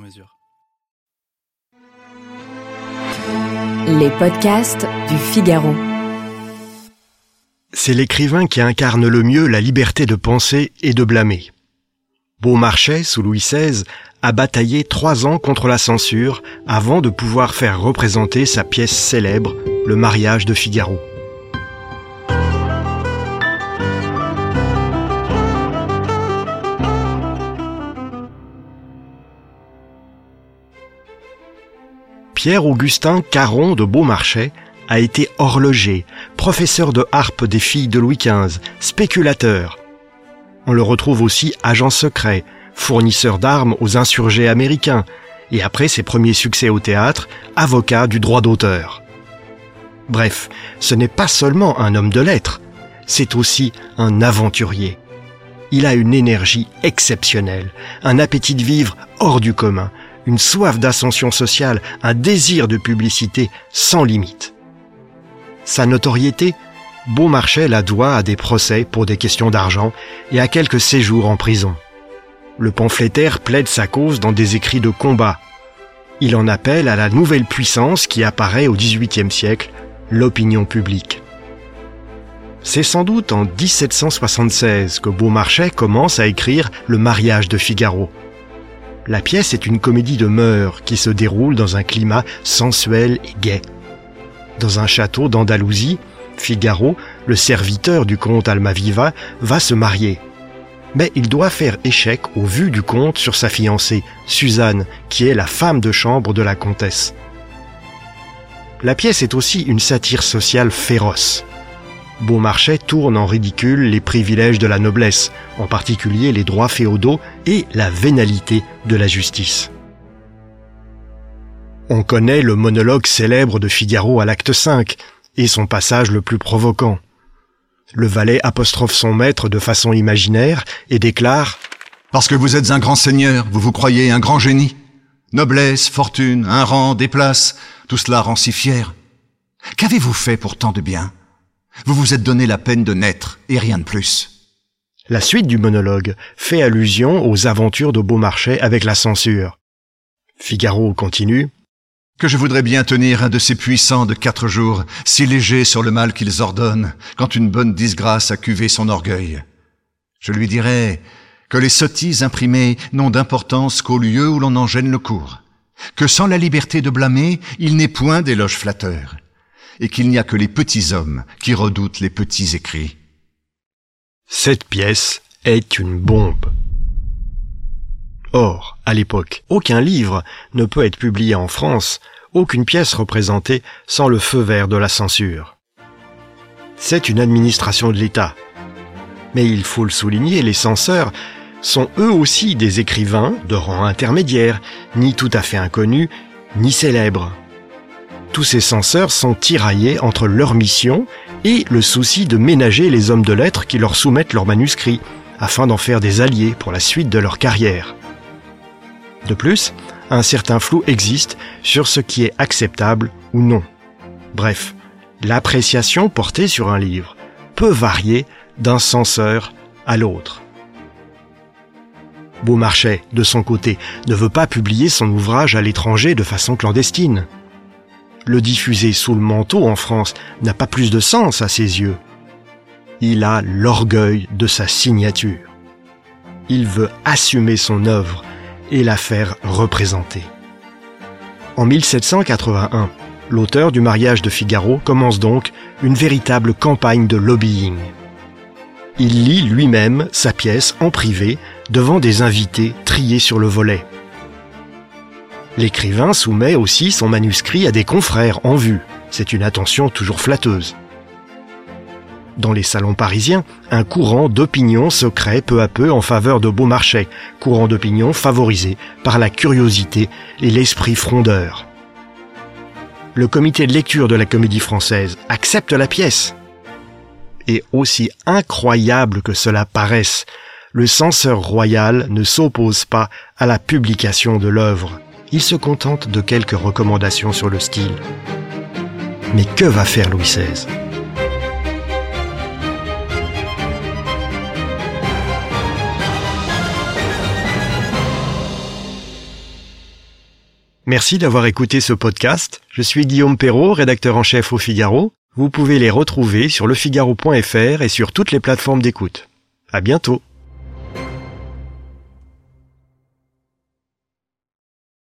mesure. Les podcasts du Figaro. C'est l'écrivain qui incarne le mieux la liberté de penser et de blâmer. Beaumarchais, sous Louis XVI, a bataillé trois ans contre la censure avant de pouvoir faire représenter sa pièce célèbre, Le mariage de Figaro. Pierre-Augustin Caron de Beaumarchais a été horloger, professeur de harpe des filles de Louis XV, spéculateur. On le retrouve aussi agent secret, fournisseur d'armes aux insurgés américains, et après ses premiers succès au théâtre, avocat du droit d'auteur. Bref, ce n'est pas seulement un homme de lettres, c'est aussi un aventurier. Il a une énergie exceptionnelle, un appétit de vivre hors du commun, une soif d'ascension sociale, un désir de publicité sans limite. Sa notoriété, Beaumarchais la doit à des procès pour des questions d'argent et à quelques séjours en prison. Le pamphlétaire plaide sa cause dans des écrits de combat. Il en appelle à la nouvelle puissance qui apparaît au XVIIIe siècle, l'opinion publique. C'est sans doute en 1776 que Beaumarchais commence à écrire Le mariage de Figaro. La pièce est une comédie de mœurs qui se déroule dans un climat sensuel et gai. Dans un château d'Andalousie, Figaro, le serviteur du comte Almaviva, va se marier. Mais il doit faire échec au vu du comte sur sa fiancée, Suzanne, qui est la femme de chambre de la comtesse. La pièce est aussi une satire sociale féroce. Beaumarchais tourne en ridicule les privilèges de la noblesse, en particulier les droits féodaux et la vénalité de la justice. On connaît le monologue célèbre de Figaro à l'acte 5 et son passage le plus provoquant. Le valet apostrophe son maître de façon imaginaire et déclare Parce que vous êtes un grand seigneur, vous vous croyez un grand génie. Noblesse, fortune, un rang, des places, tout cela rend si fier. Qu'avez-vous fait pour tant de bien? Vous vous êtes donné la peine de naître et rien de plus. La suite du monologue fait allusion aux aventures de Beaumarchais avec la censure. Figaro continue. Que je voudrais bien tenir un de ces puissants de quatre jours, si légers sur le mal qu'ils ordonnent, quand une bonne disgrâce a cuvé son orgueil. Je lui dirais que les sottises imprimées n'ont d'importance qu'au lieu où l'on en gêne le cours, que sans la liberté de blâmer, il n'est point d'éloge flatteur, et qu'il n'y a que les petits hommes qui redoutent les petits écrits. Cette pièce est une bombe. Or, à l'époque, aucun livre ne peut être publié en France, aucune pièce représentée sans le feu vert de la censure. C'est une administration de l'État. Mais il faut le souligner, les censeurs sont eux aussi des écrivains de rang intermédiaire, ni tout à fait inconnus, ni célèbres. Tous ces censeurs sont tiraillés entre leur mission et le souci de ménager les hommes de lettres qui leur soumettent leurs manuscrits, afin d'en faire des alliés pour la suite de leur carrière. De plus, un certain flou existe sur ce qui est acceptable ou non. Bref, l'appréciation portée sur un livre peut varier d'un censeur à l'autre. Beaumarchais, de son côté, ne veut pas publier son ouvrage à l'étranger de façon clandestine. Le diffuser sous le manteau en France n'a pas plus de sens à ses yeux. Il a l'orgueil de sa signature. Il veut assumer son œuvre et la faire représenter. En 1781, l'auteur du mariage de Figaro commence donc une véritable campagne de lobbying. Il lit lui-même sa pièce en privé devant des invités triés sur le volet. L'écrivain soumet aussi son manuscrit à des confrères en vue. C'est une attention toujours flatteuse. Dans les salons parisiens, un courant d'opinion se crée peu à peu en faveur de Beaumarchais, courant d'opinion favorisé par la curiosité et l'esprit frondeur. Le comité de lecture de la Comédie Française accepte la pièce. Et aussi incroyable que cela paraisse, le censeur royal ne s'oppose pas à la publication de l'œuvre. Il se contente de quelques recommandations sur le style. Mais que va faire Louis XVI Merci d'avoir écouté ce podcast. Je suis Guillaume Perrault, rédacteur en chef au Figaro. Vous pouvez les retrouver sur lefigaro.fr et sur toutes les plateformes d'écoute. À bientôt.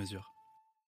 mesure.